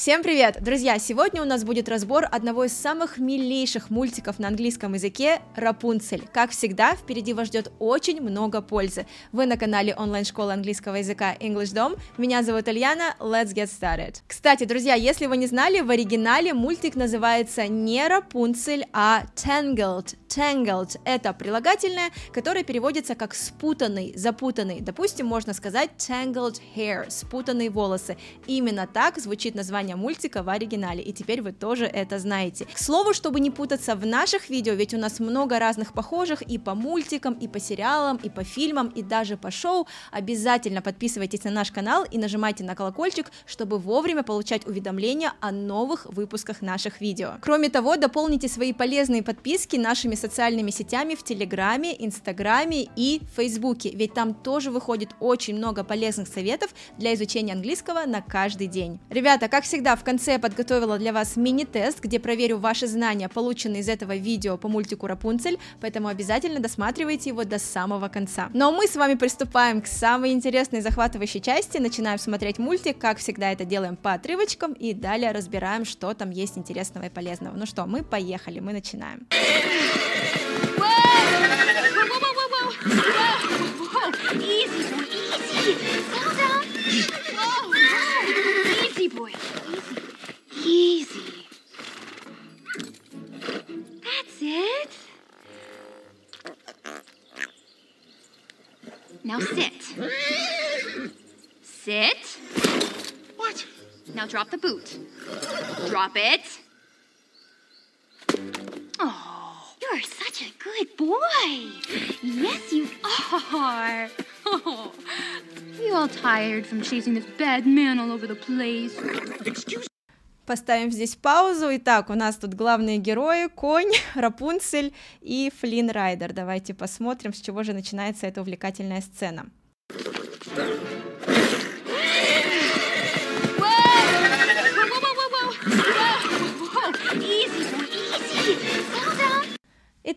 Всем привет! Друзья, сегодня у нас будет разбор одного из самых милейших мультиков на английском языке «Рапунцель». Как всегда, впереди вас ждет очень много пользы. Вы на канале онлайн-школы английского языка English Dom. Меня зовут Ильяна, let's get started. Кстати, друзья, если вы не знали, в оригинале мультик называется не Рапунцель, а Tangled. Tangled — это прилагательное, которое переводится как спутанный, запутанный. Допустим, можно сказать tangled hair, спутанные волосы. Именно так звучит название мультика в оригинале, и теперь вы тоже это знаете. К слову, чтобы не путаться в наших видео, ведь у нас много разных похожих и по мультикам, и по сериалам, и по фильмам, и даже по шоу, обязательно подписывайтесь на наш канал и нажимайте на колокольчик, чтобы вовремя получать уведомления о новых выпусках наших видео. Кроме того, дополните свои полезные подписки нашими социальными сетями в Телеграме, Инстаграме и Фейсбуке, ведь там тоже выходит очень много полезных советов для изучения английского на каждый день. Ребята, как всегда, в конце подготовила для вас мини-тест, где проверю ваши знания, полученные из этого видео по мультику Рапунцель, поэтому обязательно досматривайте его до самого конца. Ну а мы с вами приступаем к самой интересной захватывающей части, начинаем смотреть мультик, как всегда это делаем по отрывочкам, и далее разбираем, что там есть интересного и полезного. Ну что, мы поехали, мы начинаем. Easy, boy, Easy. That's it. Now sit. Sit. What? Now drop the boot. Drop it. Oh, you're such a good boy. Yes, you are. Oh, you all tired from chasing this bad man all over the place? Excuse Поставим здесь паузу. Итак, у нас тут главные герои, конь, Рапунцель и Флинн Райдер. Давайте посмотрим, с чего же начинается эта увлекательная сцена.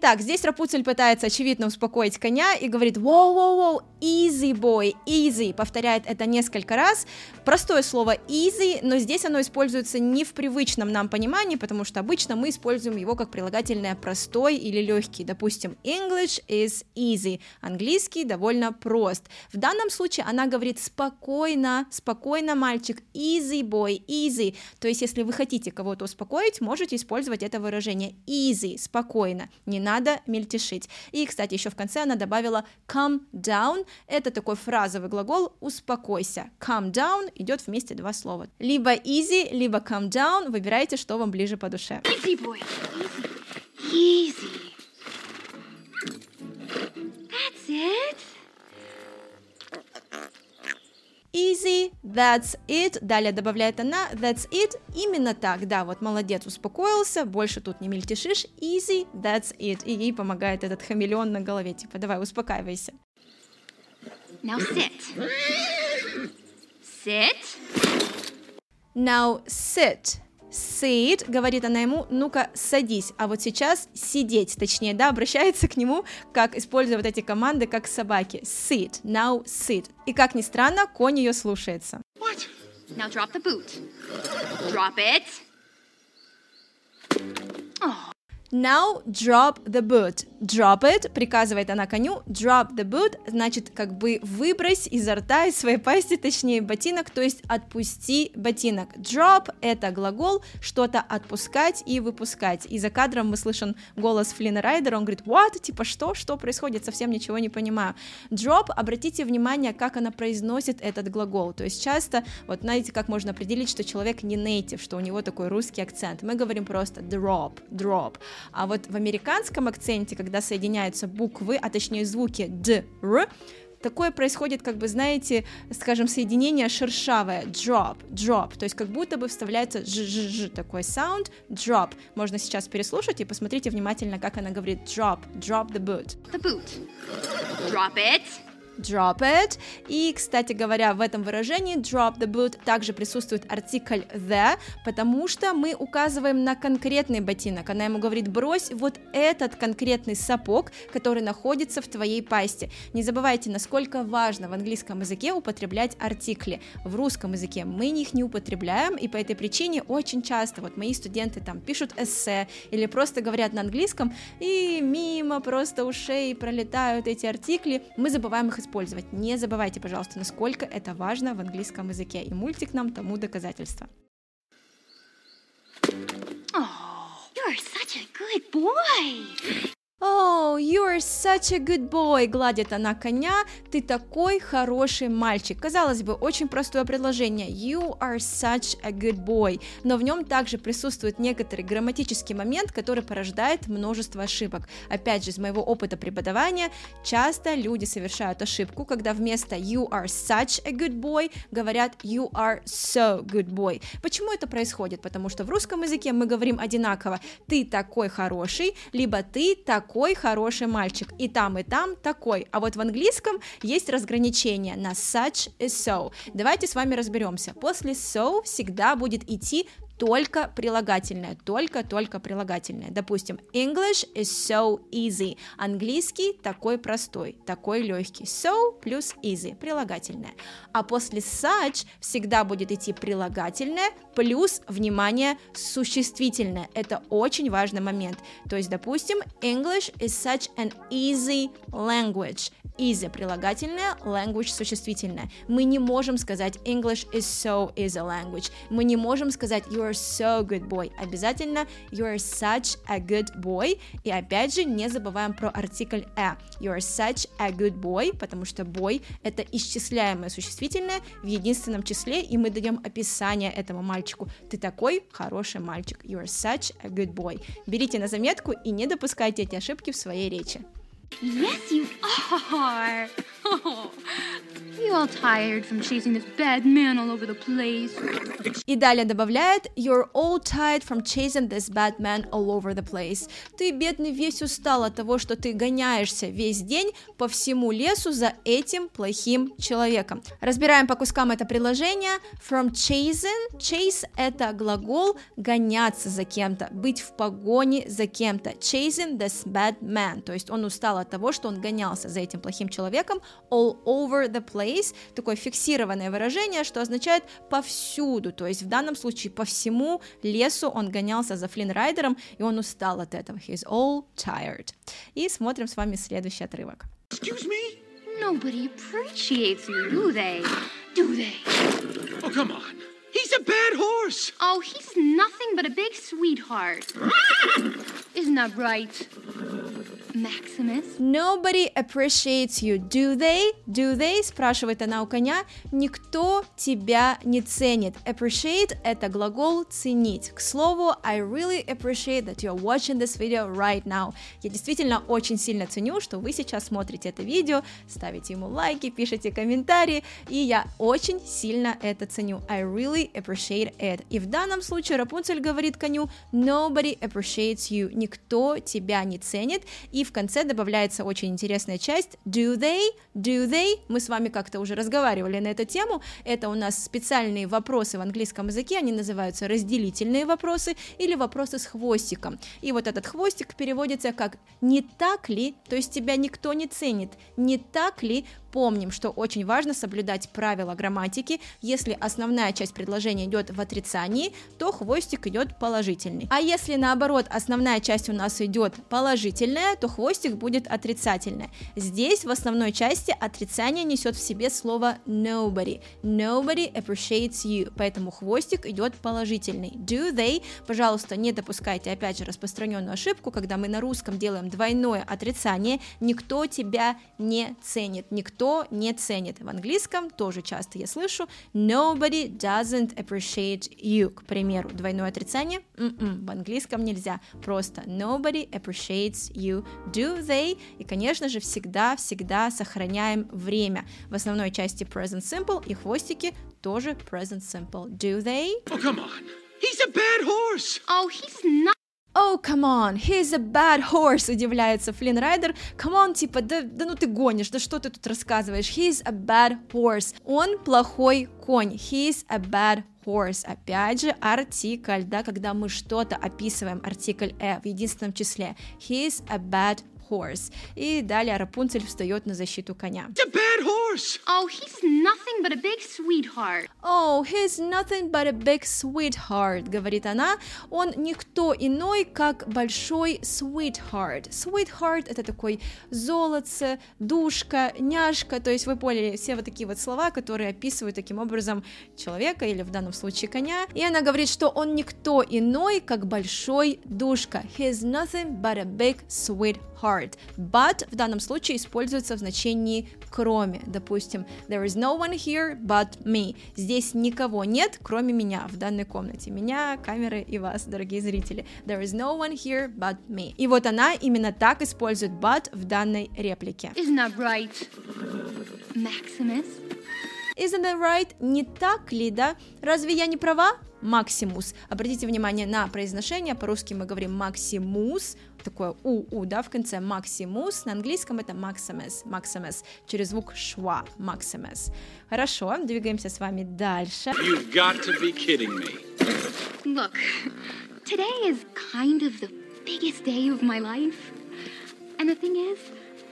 Итак, здесь Рапунцель пытается очевидно успокоить коня и говорит «Воу-воу-воу, easy boy, easy», повторяет это несколько раз. Простое слово easy, но здесь оно используется не в привычном нам понимании, потому что обычно мы используем его как прилагательное простой или легкий. Допустим, English is easy, английский довольно прост. В данном случае она говорит спокойно, спокойно, мальчик, easy boy, easy. То есть, если вы хотите кого-то успокоить, можете использовать это выражение easy, спокойно, не надо мельтешить. И, кстати, еще в конце она добавила calm down, это такой фразовый глагол успокойся. Calm down идет вместе два слова. Либо easy, либо calm down, выбирайте, что вам ближе по душе. Easy, boy. Easy. Easy. That's it. Easy, that's it. Далее добавляет она that's it. Именно так, да, вот молодец, успокоился, больше тут не мельтешишь. Easy, that's it. И ей помогает этот хамелеон на голове, типа, давай, успокаивайся. Now sit. Sit. Now sit. Sit, говорит она ему, ну-ка садись, а вот сейчас сидеть, точнее, да, обращается к нему, как используя вот эти команды, как собаки. Sit, now sit. И как ни странно, конь ее слушается. what? Now drop the boot. Drop it. Now drop the boot. Drop it, приказывает она коню. Drop the boot, значит, как бы выбрось изо рта, из своей пасти, точнее, ботинок, то есть отпусти ботинок. Drop — это глагол, что-то отпускать и выпускать. И за кадром мы слышим голос Флина Райдера, он говорит, what? Типа, что? Что происходит? Совсем ничего не понимаю. Drop, обратите внимание, как она произносит этот глагол. То есть часто, вот знаете, как можно определить, что человек не native, что у него такой русский акцент. Мы говорим просто drop, drop. А вот в американском акценте, когда соединяются буквы, а точнее звуки д, р, такое происходит, как бы, знаете, скажем, соединение шершавое, drop, drop, то есть как будто бы вставляется ж, ж, ж, такой sound, drop. Можно сейчас переслушать и посмотрите внимательно, как она говорит drop, drop the boot. The boot. Drop it. Drop it. И, кстати говоря, в этом выражении drop the boot также присутствует артикль the, потому что мы указываем на конкретный ботинок. Она ему говорит, брось вот этот конкретный сапог, который находится в твоей пасти. Не забывайте, насколько важно в английском языке употреблять артикли. В русском языке мы их не употребляем, и по этой причине очень часто вот мои студенты там пишут эссе или просто говорят на английском, и мимо просто ушей пролетают эти артикли, мы забываем их использовать. Не забывайте, пожалуйста, насколько это важно в английском языке, и мультик нам тому доказательство. Oh, you're such a good boy. Oh, you're such a good boy, гладит она коня, ты такой хороший мальчик. Казалось бы, очень простое предложение. You are such a good boy. Но в нем также присутствует некоторый грамматический момент, который порождает множество ошибок. Опять же, из моего опыта преподавания, часто люди совершают ошибку, когда вместо you are such a good boy говорят you are so good boy. Почему это происходит? Потому что в русском языке мы говорим одинаково. Ты такой хороший, либо ты такой такой хороший мальчик. И там, и там такой. А вот в английском есть разграничение на such и so. Давайте с вами разберемся. После so всегда будет идти только прилагательное, только-только прилагательное. Допустим, English is so easy. Английский такой простой, такой легкий. So плюс easy, прилагательное. А после such всегда будет идти прилагательное плюс, внимание, существительное. Это очень важный момент. То есть, допустим, English is such an easy language. Easy прилагательное, language существительное. Мы не можем сказать English is so easy language. Мы не можем сказать you are so good boy. Обязательно you are such a good boy. И опять же не забываем про артикль a. You are such a good boy, потому что boy это исчисляемое существительное в единственном числе, и мы даем описание этому мальчику. Ты такой хороший мальчик. You are such a good boy. Берите на заметку и не допускайте эти ошибки в своей речи. Yes, you are. И далее добавляет You're all tired from chasing this bad man all over the place. Ты, бедный, весь устал от того, что ты гоняешься весь день по всему лесу за этим плохим человеком. Разбираем по кускам это предложение. From chasing. Chase — это глагол гоняться за кем-то, быть в погоне за кем-то. Chasing this bad man. То есть он устал от того, что он гонялся за этим плохим человеком. All over the place. Такое фиксированное выражение, что означает повсюду. То есть в данном случае по всему лесу он гонялся за Флинрайдером, и он устал от этого. He's all tired. И смотрим с вами следующий отрывок. Excuse me? Nobody appreciates you, do they? Do they? Oh, come on. He's a bad horse. Oh, he's nothing but a big sweetheart. Isn't that right? Maximus? Nobody appreciates you, do they? Do they? Спрашивает она у коня. Никто тебя не ценит. Appreciate – это глагол ценить. К слову, I really appreciate that you're watching this video right now. Я действительно очень сильно ценю, что вы сейчас смотрите это видео, ставите ему лайки, пишите комментарии, и я очень сильно это ценю. I really appreciate it. И в данном случае Рапунцель говорит коню Nobody appreciates you. Никто тебя не ценит. И в конце добавляется очень интересная часть do they, do they. Мы с вами как-то уже разговаривали на эту тему. Это у нас специальные вопросы в английском языке, они называются разделительные вопросы или вопросы с хвостиком. И вот этот хвостик переводится как не так ли, то есть тебя никто не ценит, не так ли помним, что очень важно соблюдать правила грамматики. Если основная часть предложения идет в отрицании, то хвостик идет положительный. А если наоборот основная часть у нас идет положительная, то хвостик будет отрицательный. Здесь в основной части отрицание несет в себе слово nobody. Nobody appreciates you, поэтому хвостик идет положительный. Do they? Пожалуйста, не допускайте опять же распространенную ошибку, когда мы на русском делаем двойное отрицание. Никто тебя не ценит, никто никто не ценит. В английском тоже часто я слышу nobody doesn't appreciate you, к примеру, двойное отрицание, м-м, в английском нельзя, просто nobody appreciates you, do they, и, конечно же, всегда-всегда сохраняем время. В основной части present simple и хвостики тоже present simple. Do they? Oh, come on. He's a bad horse. Oh, he's not. Oh, come on, he's a bad horse, удивляется Флинн Райдер. Come on, типа, да, да ну ты гонишь, да что ты тут рассказываешь? He's a bad horse. Он плохой конь. He's a bad horse. Опять же, артикль, да, когда мы что-то описываем, артикль э в единственном числе. He's a bad horse. И далее Рапунцель встает на защиту коня. It's a bad horse. Oh, he's nothing but a big sweetheart. Oh, he's nothing but a big sweetheart, говорит она. Он никто иной, как большой sweetheart. Sweetheart это такой золотце, душка, няшка, то есть вы поняли все вот такие вот слова, которые описывают таким образом человека или в данном случае коня. И она говорит, что он никто иной, как большой душка. He's nothing but a big sweetheart. But в данном случае используется в значении кроме. Допустим, there is no one here but me. Здесь никого нет, кроме меня в данной комнате. Меня, камеры и вас, дорогие зрители. There is no one here but me. И вот она именно так использует but в данной реплике. Isn't that right, Maximus? Isn't that right? Не так ли, да? Разве я не права? Максимус. Обратите внимание на произношение. По-русски мы говорим максимус, такое у-у, да, в конце максимус. На английском это максимес, максимес, через звук шва, максимес. Хорошо, двигаемся с вами дальше. You've got to be kidding me. Look, today is kind of the biggest day of my life. And the thing is,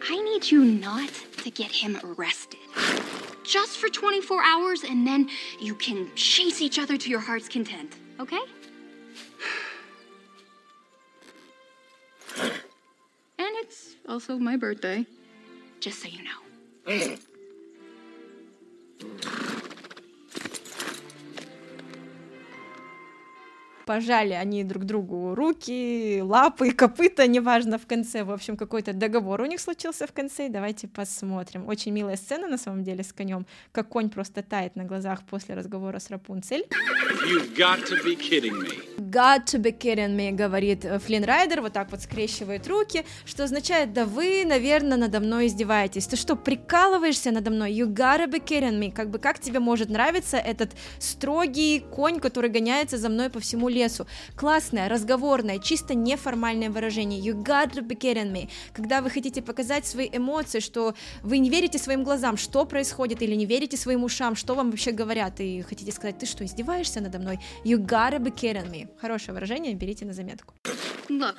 I need you not to get him arrested. Just for 24 hours, and then you can chase each other to your heart's content, okay? and it's also my birthday, just so you know. Пожали они друг другу руки, лапы, копыта, неважно, в конце, в общем, какой-то договор у них случился в конце, давайте посмотрим. Очень милая сцена, на самом деле, с конем, как конь просто тает на глазах после разговора с Рапунцель. You've got to be kidding me. Got to be kidding me, говорит э, Флинн Райдер, вот так вот скрещивает руки, что означает, да вы, наверное, надо мной издеваетесь. Ты что, прикалываешься надо мной? You gotta be kidding me. Как бы как тебе может нравиться этот строгий конь, который гоняется за мной по всему лесу? Классное, разговорное, чисто неформальное выражение. You gotta be kidding me. Когда вы хотите показать свои эмоции, что вы не верите своим глазам, что происходит, или не верите своим ушам, что вам вообще говорят, и хотите сказать, ты что, издеваешься надо мной? You gotta be kidding me. Хорошее выражение, берите на заметку. Look,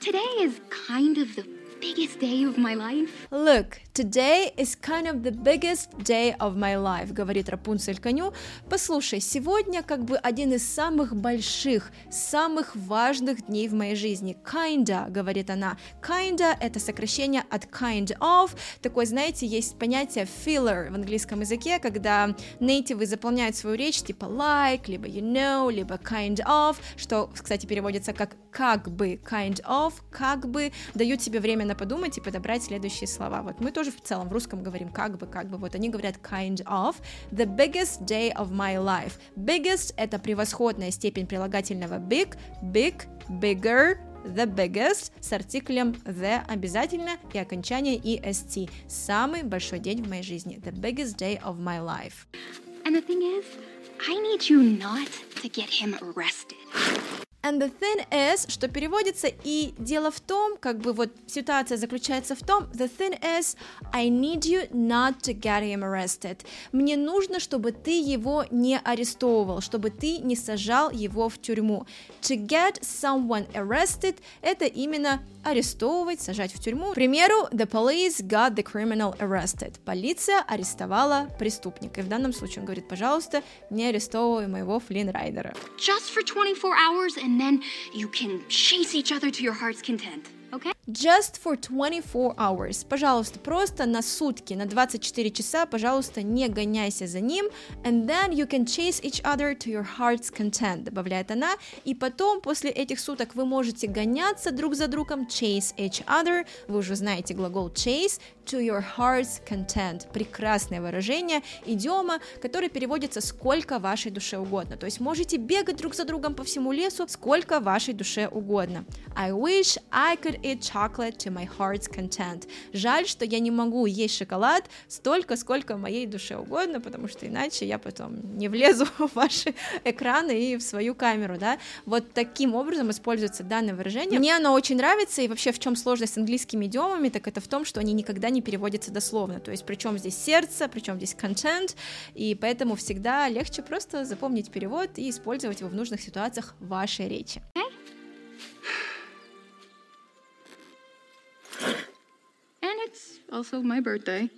today is kind of the biggest day of my life. Look, today is kind of the biggest day of my life, говорит Рапунцель коню. Послушай, сегодня как бы один из самых больших, самых важных дней в моей жизни. Kinda, говорит она. Kinda — это сокращение от kind of. Такой, знаете, есть понятие filler в английском языке, когда нейтивы заполняют свою речь типа like, либо you know, либо kind of, что, кстати, переводится как как бы, kind of, как бы, дают тебе время на подумать и подобрать следующие слова. Вот мы тоже в целом в русском говорим как бы, как бы, вот они говорят kind of, the biggest day of my life. Biggest — это превосходная степень прилагательного big, big, bigger, the biggest с артиклем the обязательно и окончание est. Самый большой день в моей жизни. The biggest day of my life. And the thing is, I need you not to get him arrested. And the thing is, что переводится, и дело в том, как бы вот ситуация заключается в том, the thing is, I need you not to get him arrested. Мне нужно, чтобы ты его не арестовывал, чтобы ты не сажал его в тюрьму. To get someone arrested – это именно арестовывать, сажать в тюрьму. К примеру, the police got the criminal arrested. Полиция арестовала преступника. И в данном случае он говорит, пожалуйста, не арестовывай моего Флинн Райдера. Just for 24 hours, and then you can chase each other to your heart's content, okay? Just for 24 hours. Пожалуйста, просто на сутки, на 24 часа, пожалуйста, не гоняйся за ним. And then you can chase each other to your heart's content, добавляет она. И потом, после этих суток, вы можете гоняться друг за другом, chase each other. Вы уже знаете глагол chase, to your heart's content. Прекрасное выражение, идиома, который переводится сколько вашей душе угодно. То есть можете бегать друг за другом по всему лесу, сколько вашей душе угодно. I wish I could eat chocolate to my heart's content. Жаль, что я не могу есть шоколад столько, сколько моей душе угодно, потому что иначе я потом не влезу в ваши экраны и в свою камеру, да. Вот таким образом используется данное выражение. Мне оно очень нравится, и вообще в чем сложность с английскими идиомами, так это в том, что они никогда не переводятся дословно, то есть причем здесь сердце, причем здесь content, и поэтому всегда легче просто запомнить перевод и использовать его в нужных ситуациях вашей речи. And it's also my birthday,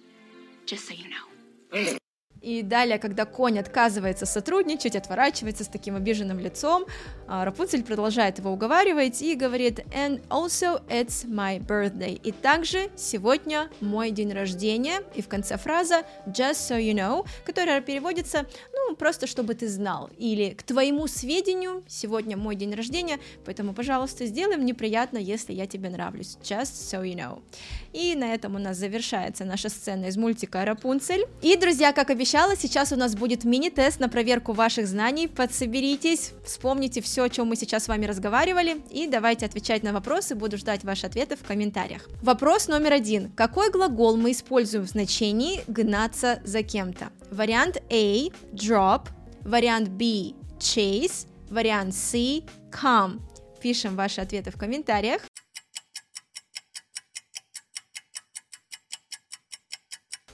just so you know. И далее, когда конь отказывается сотрудничать, отворачивается с таким обиженным лицом, а, Рапунцель продолжает его уговаривать и говорит «And also it's my birthday». И также сегодня мой день рождения. И в конце фраза «Just so you know», которая переводится «Ну, просто чтобы ты знал». Или «К твоему сведению, сегодня мой день рождения, поэтому, пожалуйста, сделай мне приятно, если я тебе нравлюсь». Just so you know. И на этом у нас завершается наша сцена из мультика «Рапунцель». И, друзья, как обещала, сейчас у нас будет мини-тест на проверку ваших знаний. Подсоберитесь, вспомните все, о чем мы сейчас с вами разговаривали, и давайте отвечать на вопросы, буду ждать ваши ответы в комментариях. Вопрос номер один. Какой глагол мы используем в значении «гнаться за кем-то»? Вариант A – drop, вариант B – chase, вариант C – come. Пишем ваши ответы в комментариях.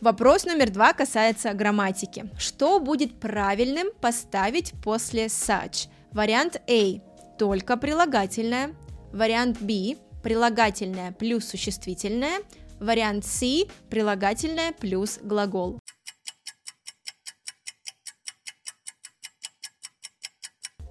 Вопрос номер два касается грамматики. Что будет правильным поставить после such? Вариант A – только прилагательное. Вариант B – прилагательное плюс существительное. Вариант C – прилагательное плюс глагол.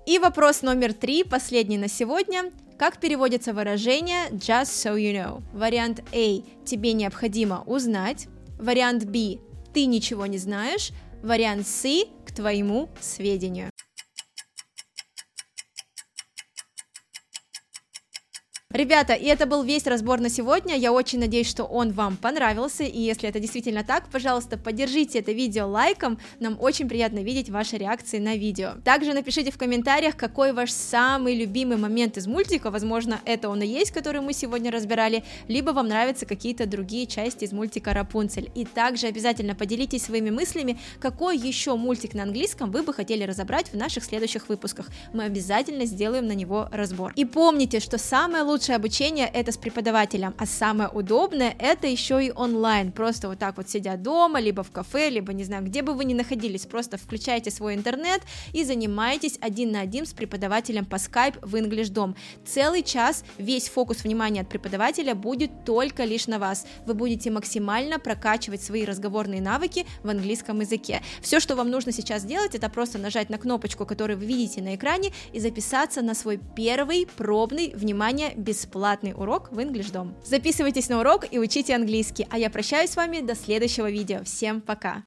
И вопрос номер три, последний на сегодня. Как переводится выражение just so you know? Вариант A – тебе необходимо узнать. Вариант B – ты ничего не знаешь. Вариант C – к твоему сведению. Ребята, и это был весь разбор на сегодня. Я очень надеюсь, что он вам понравился. И если это действительно так, пожалуйста, поддержите это видео лайком. Нам очень приятно видеть ваши реакции на видео. Также напишите в комментариях, какой ваш самый любимый момент из мультика. Возможно, это он и есть, который мы сегодня разбирали. Либо вам нравятся какие-то другие части из мультика Рапунцель. И также обязательно поделитесь своими мыслями, какой еще мультик на английском вы бы хотели разобрать в наших следующих выпусках. Мы обязательно сделаем на него разбор. И помните, что самое лучшее лучшее обучение это с преподавателем, а самое удобное это еще и онлайн. Просто вот так вот сидя дома, либо в кафе, либо не знаю, где бы вы ни находились, просто включайте свой интернет и занимайтесь один на один с преподавателем по Skype в English Dom. Целый час весь фокус внимания от преподавателя будет только лишь на вас. Вы будете максимально прокачивать свои разговорные навыки в английском языке. Все, что вам нужно сейчас сделать, это просто нажать на кнопочку, которую вы видите на экране, и записаться на свой первый пробный, внимание, бесплатный урок в English Dom. Записывайтесь на урок и учите английский, а я прощаюсь с вами до следующего видео. Всем пока!